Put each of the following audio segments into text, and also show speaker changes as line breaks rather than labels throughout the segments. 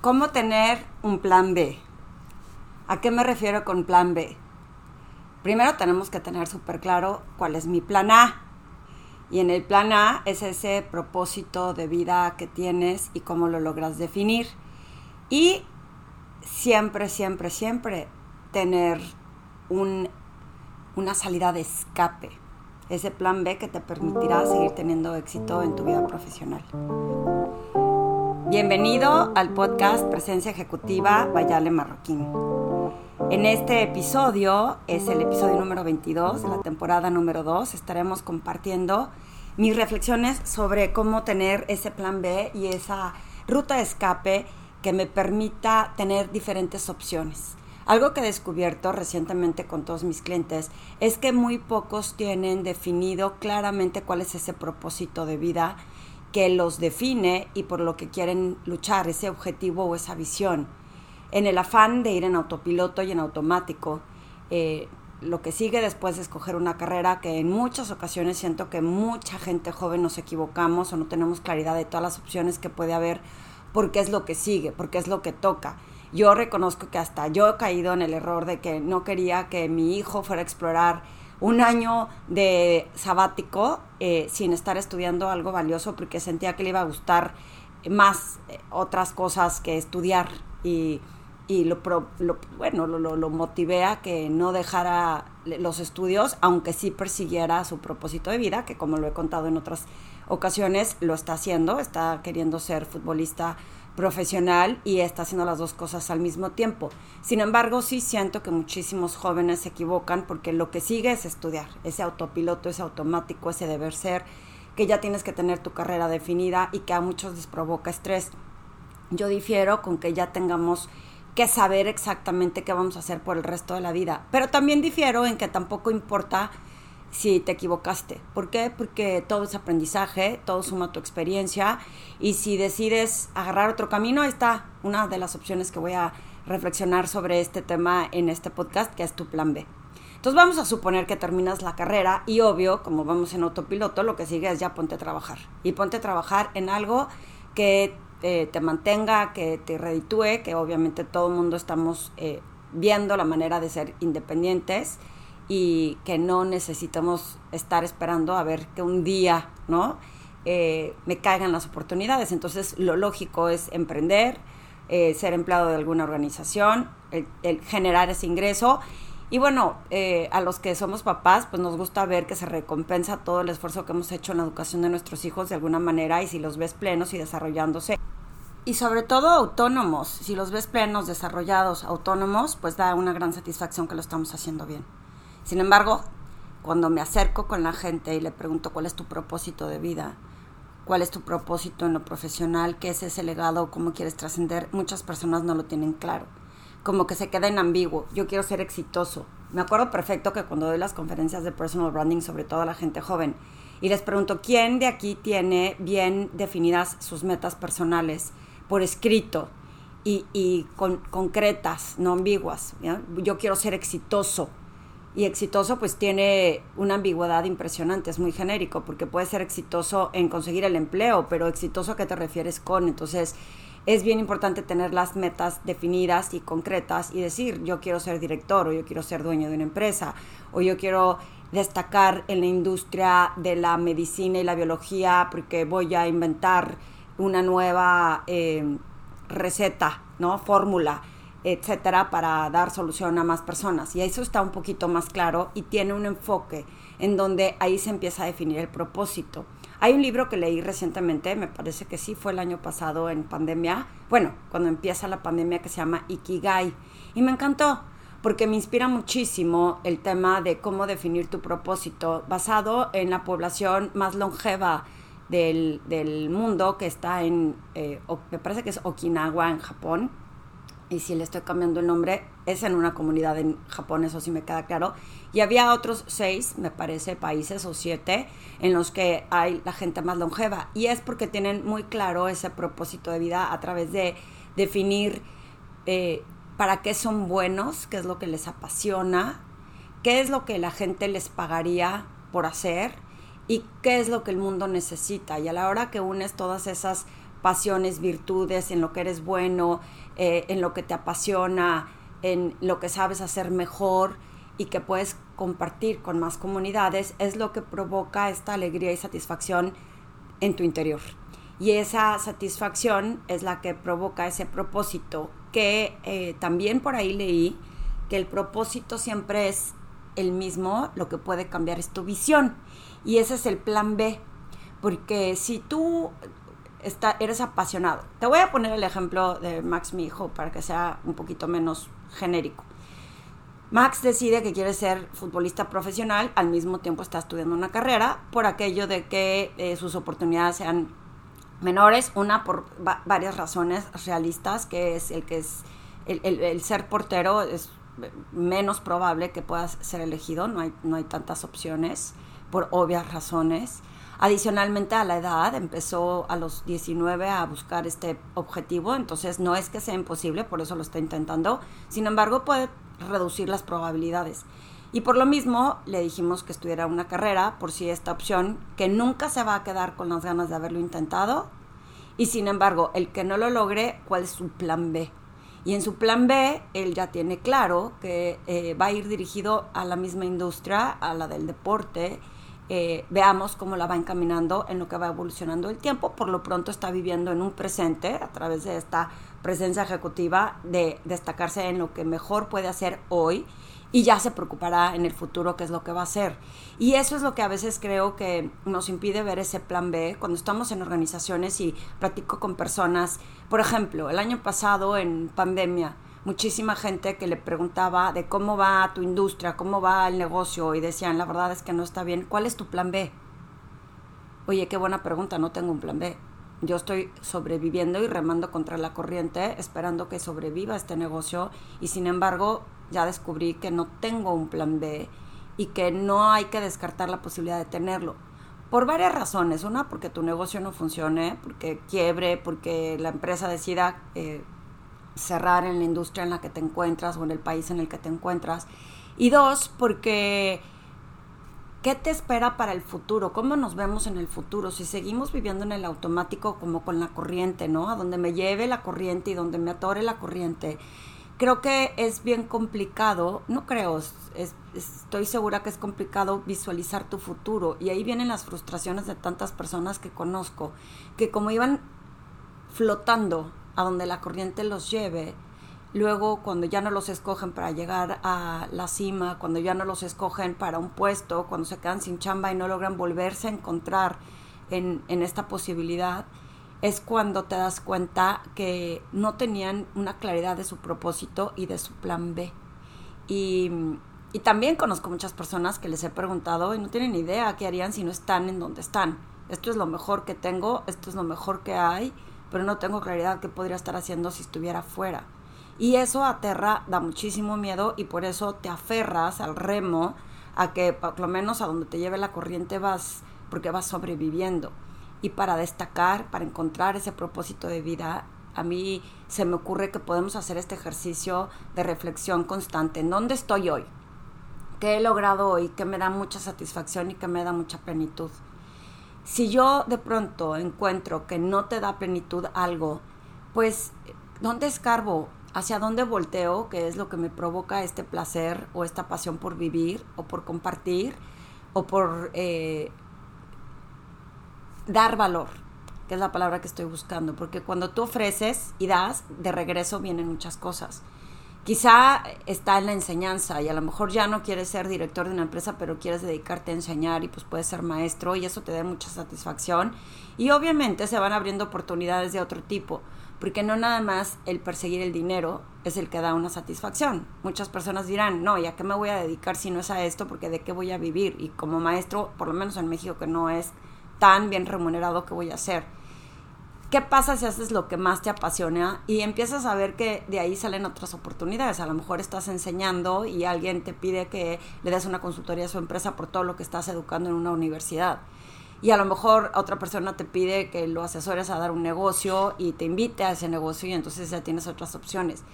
¿Cómo tener un plan B? ¿A qué me refiero con plan B? Primero tenemos que tener súper claro cuál es mi plan A. Y en el plan A es ese propósito de vida que tienes y cómo lo logras definir. Y siempre, siempre, siempre tener un, una salida de escape. Ese plan B que te permitirá seguir teniendo éxito en tu vida profesional. Bienvenido al podcast Presencia Ejecutiva Vayale Marroquín. En este episodio, es el episodio número 22 de la temporada número 2, estaremos compartiendo mis reflexiones sobre cómo tener ese plan B y esa ruta de escape que me permita tener diferentes opciones. Algo que he descubierto recientemente con todos mis clientes es que muy pocos tienen definido claramente cuál es ese propósito de vida que los define y por lo que quieren luchar, ese objetivo o esa visión. En el afán de ir en autopiloto y en automático, eh, lo que sigue después de escoger una carrera que en muchas ocasiones siento que mucha gente joven nos equivocamos o no tenemos claridad de todas las opciones que puede haber porque es lo que sigue, porque es lo que toca. Yo reconozco que hasta yo he caído en el error de que no quería que mi hijo fuera a explorar un año de sabático eh, sin estar estudiando algo valioso porque sentía que le iba a gustar más eh, otras cosas que estudiar. Y, y lo, lo, bueno, lo, lo, motivé a que no dejara los estudios, aunque sí persiguiera su propósito de vida, que como lo he contado en otras ocasiones, lo está haciendo, está queriendo ser futbolista profesional y está haciendo las dos cosas al mismo tiempo. Sin embargo, sí siento que muchísimos jóvenes se equivocan porque lo que sigue es estudiar, ese autopiloto, ese automático, ese deber ser, que ya tienes que tener tu carrera definida y que a muchos les provoca estrés. Yo difiero con que ya tengamos que saber exactamente qué vamos a hacer por el resto de la vida, pero también difiero en que tampoco importa si te equivocaste. ¿Por qué? Porque todo es aprendizaje, todo suma tu experiencia y si decides agarrar otro camino, está una de las opciones que voy a reflexionar sobre este tema en este podcast, que es tu plan B. Entonces vamos a suponer que terminas la carrera y obvio, como vamos en autopiloto, lo que sigue es ya ponte a trabajar. Y ponte a trabajar en algo que eh, te mantenga, que te reditúe, que obviamente todo el mundo estamos eh, viendo la manera de ser independientes y que no necesitamos estar esperando a ver que un día, ¿no? Eh, me caigan las oportunidades. Entonces, lo lógico es emprender, eh, ser empleado de alguna organización, generar ese ingreso. Y bueno, eh, a los que somos papás, pues nos gusta ver que se recompensa todo el esfuerzo que hemos hecho en la educación de nuestros hijos de alguna manera y si los ves plenos y desarrollándose. Y sobre todo autónomos, si los ves plenos, desarrollados, autónomos, pues da una gran satisfacción que lo estamos haciendo bien. Sin embargo, cuando me acerco con la gente y le pregunto cuál es tu propósito de vida, cuál es tu propósito en lo profesional, qué es ese legado, cómo quieres trascender, muchas personas no lo tienen claro. Como que se queda en ambiguo. Yo quiero ser exitoso. Me acuerdo perfecto que cuando doy las conferencias de personal branding, sobre todo a la gente joven, y les pregunto, ¿quién de aquí tiene bien definidas sus metas personales por escrito y, concretas, no ambiguas? Yo quiero ser exitoso y exitoso pues tiene una ambigüedad impresionante, es muy genérico, porque puede ser exitoso en conseguir el empleo, pero exitoso a qué te refieres con, entonces es bien importante tener las metas definidas y concretas y decir, yo quiero ser director o yo quiero ser dueño de una empresa o yo quiero destacar en la industria de la medicina y la biología porque voy a inventar una nueva eh, receta, ¿no? Fórmula etcétera, para dar solución a más personas. Y eso está un poquito más claro y tiene un enfoque en donde ahí se empieza a definir el propósito. Hay un libro que leí recientemente, me parece que sí fue el año pasado en pandemia, bueno, cuando empieza la pandemia que se llama Ikigai, y me encantó porque me inspira muchísimo el tema de cómo definir tu propósito basado en la población más longeva del, mundo que está en, eh, me parece que es Okinawa en Japón, y si le estoy cambiando el nombre, es en una comunidad en Japón, eso sí me queda claro. Y había otros seis, me parece, países o siete en los que hay la gente más longeva. Y es porque tienen muy claro ese propósito de vida a través de definir eh, para qué son buenos, qué es lo que les apasiona, qué es lo que la gente les pagaría por hacer y qué es lo que el mundo necesita. Y a la hora que unes todas esas pasiones, virtudes, en lo que eres bueno, eh, en lo que te apasiona, en lo que sabes hacer mejor y que puedes compartir con más comunidades, es lo que provoca esta alegría y satisfacción en tu interior. Y esa satisfacción es la que provoca ese propósito, que eh, también por ahí leí que el propósito siempre es el mismo, lo que puede cambiar es tu visión. Y ese es el plan B, porque si tú está, eres apasionado, te voy a poner el ejemplo de Max, mi hijo, para que sea un poquito menos genérico. Max decide que quiere ser futbolista profesional, al mismo tiempo está estudiando una carrera, por aquello de que eh, sus oportunidades sean menores, una por varias razones realistas, que es el que es el, ser portero es menos probable que puedas ser elegido, no hay, no hay tantas opciones por obvias razones. Adicionalmente a la edad, empezó a los 19 a buscar este objetivo, entonces no es que sea imposible, por eso lo está intentando, sin embargo puede reducir las probabilidades. Y por lo mismo le dijimos que estudiara una carrera por si esta opción, que nunca se va a quedar con las ganas de haberlo intentado. Y sin embargo, el que no lo logre, ¿cuál es su plan B? Y en su plan B, él ya tiene claro que eh, va a ir dirigido a la misma industria, a la del deporte. Eh, veamos cómo la va encaminando en lo que va evolucionando el tiempo. Por lo pronto está viviendo en un presente a través de esta presencia ejecutiva de destacarse en lo que mejor puede hacer hoy y ya se preocupará en el futuro qué es lo que va a hacer. Y eso es lo que a veces creo que nos impide ver ese plan B cuando estamos en organizaciones y practico con personas. Por ejemplo, el año pasado en pandemia, muchísima gente que le preguntaba de cómo va tu industria, cómo va el negocio y decían, la verdad es que no está bien, ¿cuál es tu plan B? Oye, qué buena pregunta, no tengo un plan B yo estoy sobreviviendo y remando contra la corriente, esperando que sobreviva este negocio y sin embargo ya descubrí que no tengo un plan B y que no hay que descartar la posibilidad de tenerlo. Por varias razones. Una, porque tu negocio no funcione, porque quiebre, porque la empresa decida eh, cerrar en la industria en la que te encuentras o en el país en el que te encuentras. Y dos, porque ¿Qué te espera para el futuro? ¿Cómo nos vemos en el futuro? Si seguimos viviendo en el automático como con la corriente, ¿no? A donde me lleve la corriente y donde me atore la corriente. Creo que es bien complicado, no creo, estoy segura que es complicado visualizar tu futuro. Y ahí vienen las frustraciones de tantas personas que conozco, que como iban flotando a donde la corriente los lleve, Luego, cuando ya no los escogen para llegar a la cima, cuando ya no los escogen para un puesto, cuando se quedan sin chamba y no logran volverse a encontrar en, esta posibilidad, es cuando te das cuenta que no tenían una claridad de su propósito y de su plan B. Y, y también conozco muchas personas que les he preguntado y no tienen idea qué harían si no están en donde están. Esto es lo mejor que tengo, esto es lo mejor que hay, pero no tengo claridad qué podría estar haciendo si estuviera fuera. Y eso aterra, da muchísimo miedo y por eso te aferras al remo, a que por lo menos a donde te lleve la corriente vas, porque vas sobreviviendo. Y para destacar, para encontrar ese propósito de vida, a mí se me ocurre que podemos hacer este ejercicio de reflexión constante. ¿En dónde estoy hoy? ¿Qué he logrado hoy? ¿Qué me da mucha satisfacción y que me da mucha plenitud? Si yo de pronto encuentro que no te da plenitud algo, pues ¿dónde escarbo? hacia dónde volteo, que es lo que me provoca este placer o esta pasión por vivir o por compartir o por eh, dar valor, que es la palabra que estoy buscando, porque cuando tú ofreces y das, de regreso vienen muchas cosas. Quizá está en la enseñanza y a lo mejor ya no quieres ser director de una empresa, pero quieres dedicarte a enseñar y pues puedes ser maestro y eso te da mucha satisfacción. Y obviamente se van abriendo oportunidades de otro tipo porque no nada más el perseguir el dinero es el que da una satisfacción. Muchas personas dirán, no, ¿y a qué me voy a dedicar si no es a esto? Porque de qué voy a vivir. Y como maestro, por lo menos en México, que no es tan bien remunerado, ¿qué voy a hacer? ¿Qué pasa si haces lo que más te apasiona y empiezas a ver que de ahí salen otras oportunidades? A lo mejor estás enseñando y alguien te pide que le des una consultoría a su empresa por todo lo que estás educando en una universidad y a lo mejor otra persona te pide que lo asesores a dar un negocio y te invite a ese negocio y entonces ya tienes otras opciones.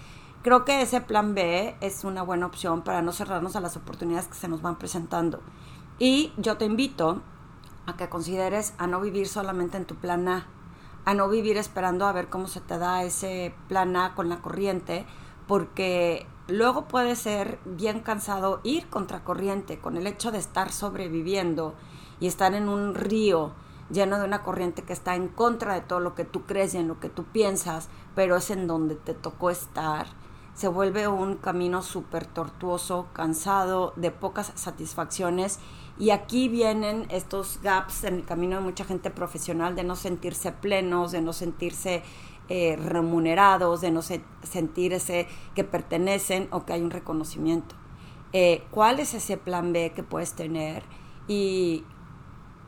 Creo que ese plan B es una buena opción para no cerrarnos a las oportunidades que se nos van presentando. Y yo te invito a que consideres a no vivir solamente en tu plan A, a no vivir esperando a ver cómo se te da ese plan A con la corriente, porque luego puede ser bien cansado ir contracorriente con el hecho de estar sobreviviendo y estar en un río lleno de una corriente que está en contra de todo lo que tú crees y en lo que tú piensas, pero es en donde te tocó estar, se vuelve un camino súper tortuoso, cansado, de pocas satisfacciones. Y aquí vienen estos gaps en el camino de mucha gente profesional de no sentirse plenos, de no sentirse eh, remunerados, de no sentirse que pertenecen o que hay un reconocimiento. Eh, ¿Cuál es ese plan B que puedes tener? Y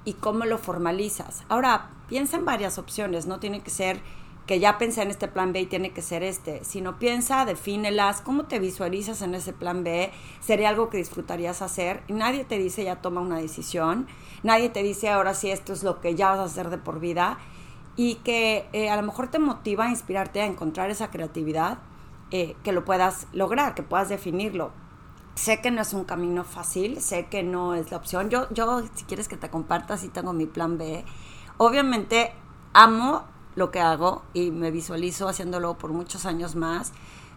y cómo lo formalizas. Ahora, piensa en varias opciones, no tiene que ser que ya pensé en este plan B y tiene que ser este, sino piensa, defínelas, cómo te visualizas en ese plan B, sería algo que disfrutarías hacer. Nadie te dice ya toma una decisión, nadie te dice ahora sí esto es lo que ya vas a hacer de por vida y que eh, a lo mejor te motiva a inspirarte a encontrar esa creatividad, eh, que lo puedas lograr, que puedas definirlo. Sé que no es un camino fácil, sé que no es la opción. Yo, yo si quieres que te comparta, sí tengo mi plan B. Obviamente amo lo que hago y me visualizo haciéndolo por muchos años más.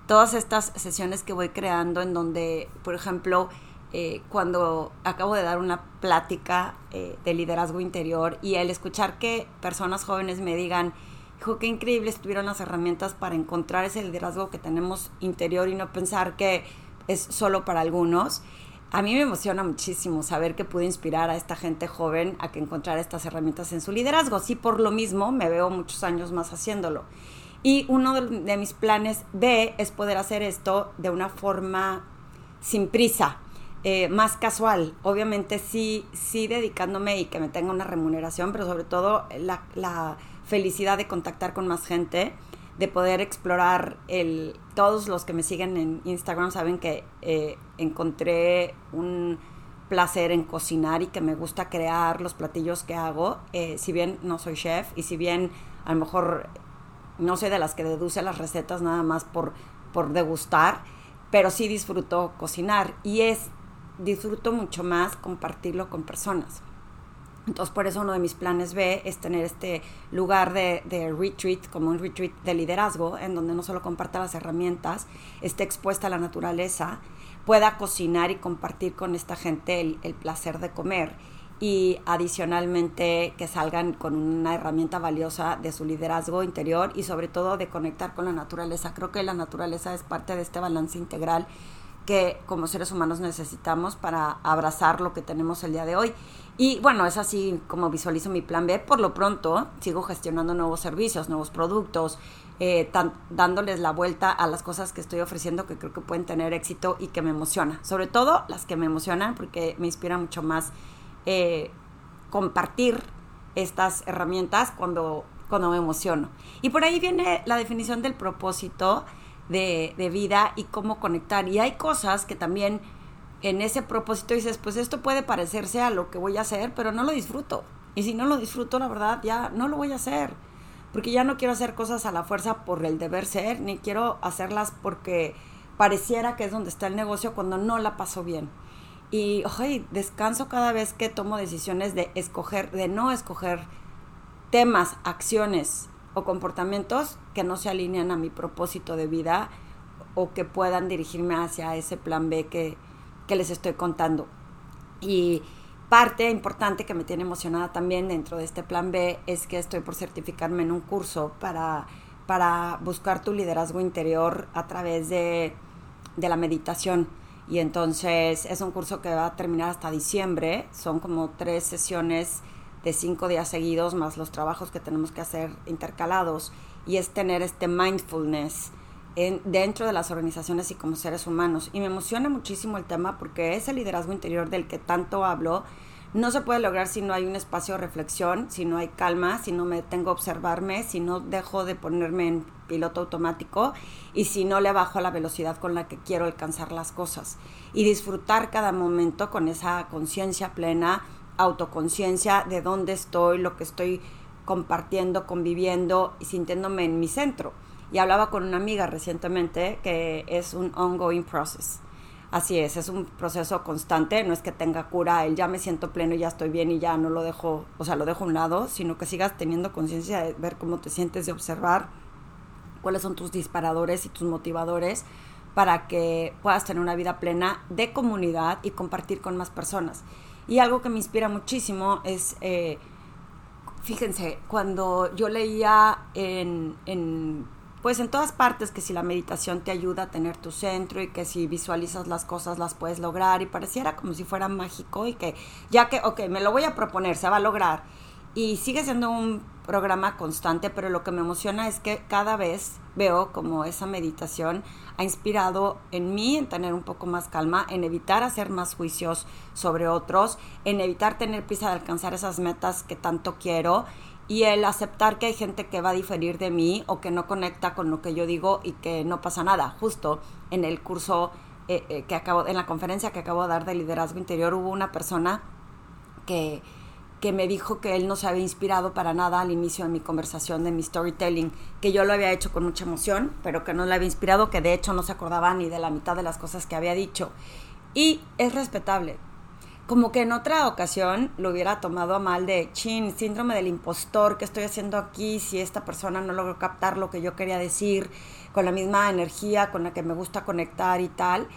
Todas estas sesiones que voy creando en donde, por ejemplo, eh, cuando acabo de dar una plática eh, de liderazgo interior y el escuchar que personas jóvenes me digan, hijo, qué increíble estuvieron las herramientas para encontrar ese liderazgo que tenemos interior y no pensar que es solo para algunos. A mí me emociona muchísimo saber que pude inspirar a esta gente joven a que encontrara estas herramientas en su liderazgo. Sí, por lo mismo me veo muchos años más haciéndolo. Y uno de, mis planes B es poder hacer esto de una forma sin prisa, eh, más casual. Obviamente sí, sí dedicándome y que me tenga una remuneración, pero sobre todo la, la felicidad de contactar con más gente de poder explorar el... Todos los que me siguen en Instagram saben que eh, encontré un placer en cocinar y que me gusta crear los platillos que hago, eh, si bien no soy chef y si bien a lo mejor no soy de las que deduce las recetas nada más por, por degustar, pero sí disfruto cocinar y es disfruto mucho más compartirlo con personas. Entonces, por eso uno de mis planes B es tener este lugar de, retreat, como un retreat de liderazgo, en donde no solo comparta las herramientas, esté expuesta a la naturaleza, pueda cocinar y compartir con esta gente el, el placer de comer y adicionalmente que salgan con una herramienta valiosa de su liderazgo interior y sobre todo de conectar con la naturaleza. Creo que la naturaleza es parte de este balance integral que como seres humanos necesitamos para abrazar lo que tenemos el día de hoy. Y bueno, es así como visualizo mi plan B. Por lo pronto, sigo gestionando nuevos servicios, nuevos productos, eh, dándoles la vuelta a las cosas que estoy ofreciendo que creo que pueden tener éxito y que me emociona. Sobre todo las que me emocionan porque me inspira mucho más eh, compartir estas herramientas cuando, cuando me emociono. Y por ahí viene la definición del propósito de, vida y cómo conectar. Y hay cosas que también en ese propósito dices, pues esto puede parecerse a lo que voy a hacer, pero no lo disfruto. Y si no lo disfruto, la verdad, ya no lo voy a hacer. Porque ya no quiero hacer cosas a la fuerza por el deber ser, ni quiero hacerlas porque pareciera que es donde está el negocio cuando no la paso bien. Y, oye, descanso cada vez que tomo decisiones de escoger, de no escoger temas, acciones o comportamientos que no se alinean a mi propósito de vida o que puedan dirigirme hacia ese plan B que, que les estoy contando. Y parte importante que me tiene emocionada también dentro de este plan B es que estoy por certificarme en un curso para, para buscar tu liderazgo interior a través de, de la meditación. Y entonces es un curso que va a terminar hasta diciembre. Son como tres sesiones de cinco días seguidos, más los trabajos que tenemos que hacer intercalados. Y es tener este mindfulness dentro de las organizaciones y como seres humanos. Y me emociona muchísimo el tema porque ese liderazgo interior del que tanto hablo no se puede lograr si no hay un espacio de reflexión, si no hay calma, si no me tengo a observarme, si no dejo de ponerme en piloto automático y si no le bajo a la velocidad con la que quiero alcanzar las cosas. Y disfrutar cada momento con esa conciencia plena, autoconciencia de dónde estoy, lo que estoy compartiendo, conviviendo y sintiéndome en mi centro y hablaba con una amiga recientemente que es un ongoing process. así es, es un proceso constante, no es que tenga cura, el ya me siento pleno y ya estoy bien y ya no lo dejo, o sea, lo dejo a un lado, sino que sigas teniendo conciencia de ver cómo te sientes, de observar cuáles son tus disparadores y tus motivadores para que puedas tener una vida plena de comunidad y compartir con más personas. Y algo que me inspira muchísimo es, eh, fíjense, cuando yo leía en, en, pues en todas partes que si la meditación te ayuda a tener tu centro y que si visualizas las cosas las puedes lograr y pareciera como si fuera mágico y que ya que, ok, me lo voy a proponer, se va a lograr. Y sigue siendo un programa constante, pero lo que me emociona es que cada vez veo como esa meditación ha inspirado en mí en tener un poco más calma, en evitar hacer más juicios sobre otros, en evitar tener prisa de alcanzar esas metas que tanto quiero y el aceptar que hay gente que va a diferir de mí o que no conecta con lo que yo digo y que no pasa nada. Justo en el curso eh, eh, que acabo, en la conferencia que acabo de dar de liderazgo interior hubo una persona que que me dijo que él no se había inspirado para nada al inicio de mi conversación, de mi storytelling, que yo lo había hecho con mucha emoción, pero que no le había inspirado, que de hecho no se acordaba ni de la mitad de las cosas que había dicho. Y es respetable. Como que en otra ocasión lo hubiera tomado a mal de, chin, síndrome del impostor, ¿qué estoy haciendo aquí si esta persona no logró captar lo que yo quería decir con la misma energía con la que me gusta conectar y tal?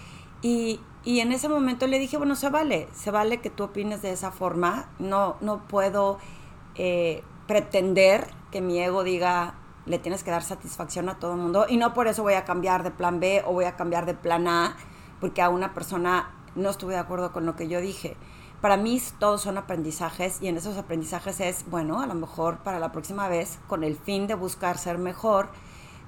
Y, y en ese momento le dije, bueno, se vale, se vale que tú opines de esa forma. No, no puedo eh, pretender que mi ego diga, le tienes que dar satisfacción a todo el mundo. Y no por eso voy a cambiar de plan B o voy a cambiar de plan A, porque a una persona no estuve de acuerdo con lo que yo dije. Para mí todos son aprendizajes y en esos aprendizajes es, bueno, a lo mejor para la próxima vez, con el fin de buscar ser mejor,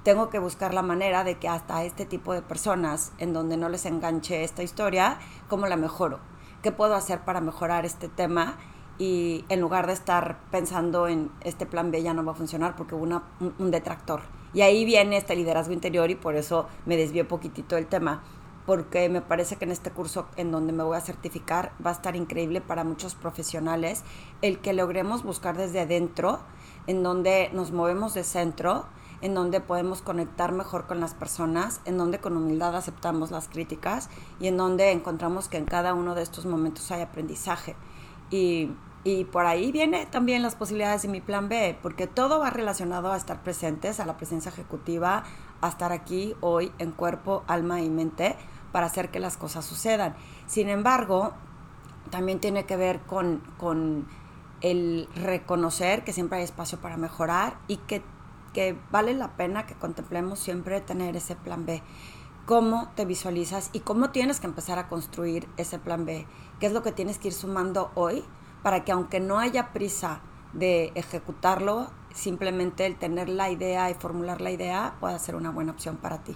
tengo que buscar la manera de que hasta este tipo de personas, en donde no les enganche esta historia, ¿cómo la mejoro? ¿Qué puedo hacer para mejorar este tema? Y en lugar de estar pensando en este plan B ya no va a funcionar porque hubo una, un, detractor. Y ahí viene este liderazgo interior y por eso me desvió poquitito el tema porque me parece que en este curso en donde me voy a certificar va a estar increíble para muchos profesionales el que logremos buscar desde adentro, en donde nos movemos de centro en donde podemos conectar mejor con las personas, en donde con humildad aceptamos las críticas y en donde encontramos que en cada uno de estos momentos hay aprendizaje. Y, y por ahí viene también las posibilidades de mi plan B, porque todo va relacionado a estar presentes, a la presencia ejecutiva, a estar aquí hoy en cuerpo, alma y mente para hacer que las cosas sucedan. Sin embargo, también tiene que ver con, con el reconocer que siempre hay espacio para mejorar y que que vale la pena que contemplemos siempre tener ese plan B. Cómo te visualizas y cómo tienes que empezar a construir ese plan B. ¿Qué es lo que tienes que ir sumando hoy para que aunque no haya prisa de ejecutarlo, simplemente el tener la idea y formular la idea pueda ser una buena opción para ti.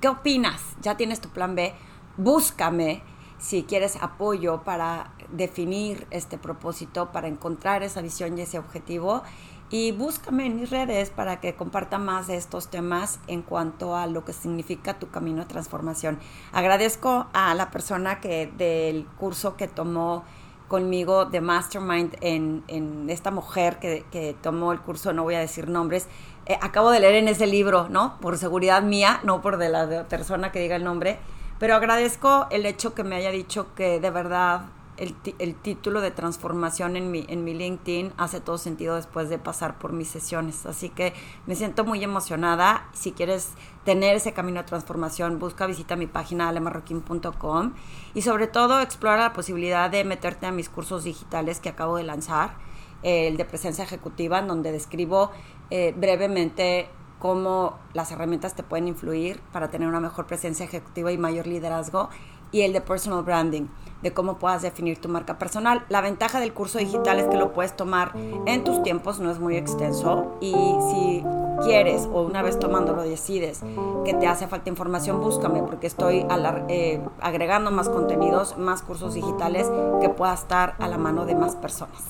¿Qué opinas? Ya tienes tu plan B. Búscame si quieres apoyo para definir este propósito, para encontrar esa visión y ese objetivo y búscame en mis redes para que comparta más de estos temas en cuanto a lo que significa tu camino de transformación. Agradezco a la persona que del curso que tomó conmigo de Mastermind en, en esta mujer que, que, tomó el curso, no voy a decir nombres, eh, acabo de leer en ese libro, ¿no? Por seguridad mía, no por de la persona que diga el nombre, pero agradezco el hecho que me haya dicho que de verdad el, el, título de transformación en mi, en mi LinkedIn hace todo sentido después de pasar por mis sesiones. Así que me siento muy emocionada. Si quieres tener ese camino de transformación, busca, visita mi página alemarroquín.com y sobre todo explora la posibilidad de meterte a mis cursos digitales que acabo de lanzar, el de presencia ejecutiva, en donde describo eh, brevemente cómo las herramientas te pueden influir para tener una mejor presencia ejecutiva y mayor liderazgo y el de personal branding, de cómo puedas definir tu marca personal. La ventaja del curso digital es que lo puedes tomar en tus tiempos, no es muy extenso y si quieres o una vez tomándolo decides que te hace falta información, búscame porque estoy eh, agregando más contenidos, más cursos digitales que pueda estar a la mano de más personas.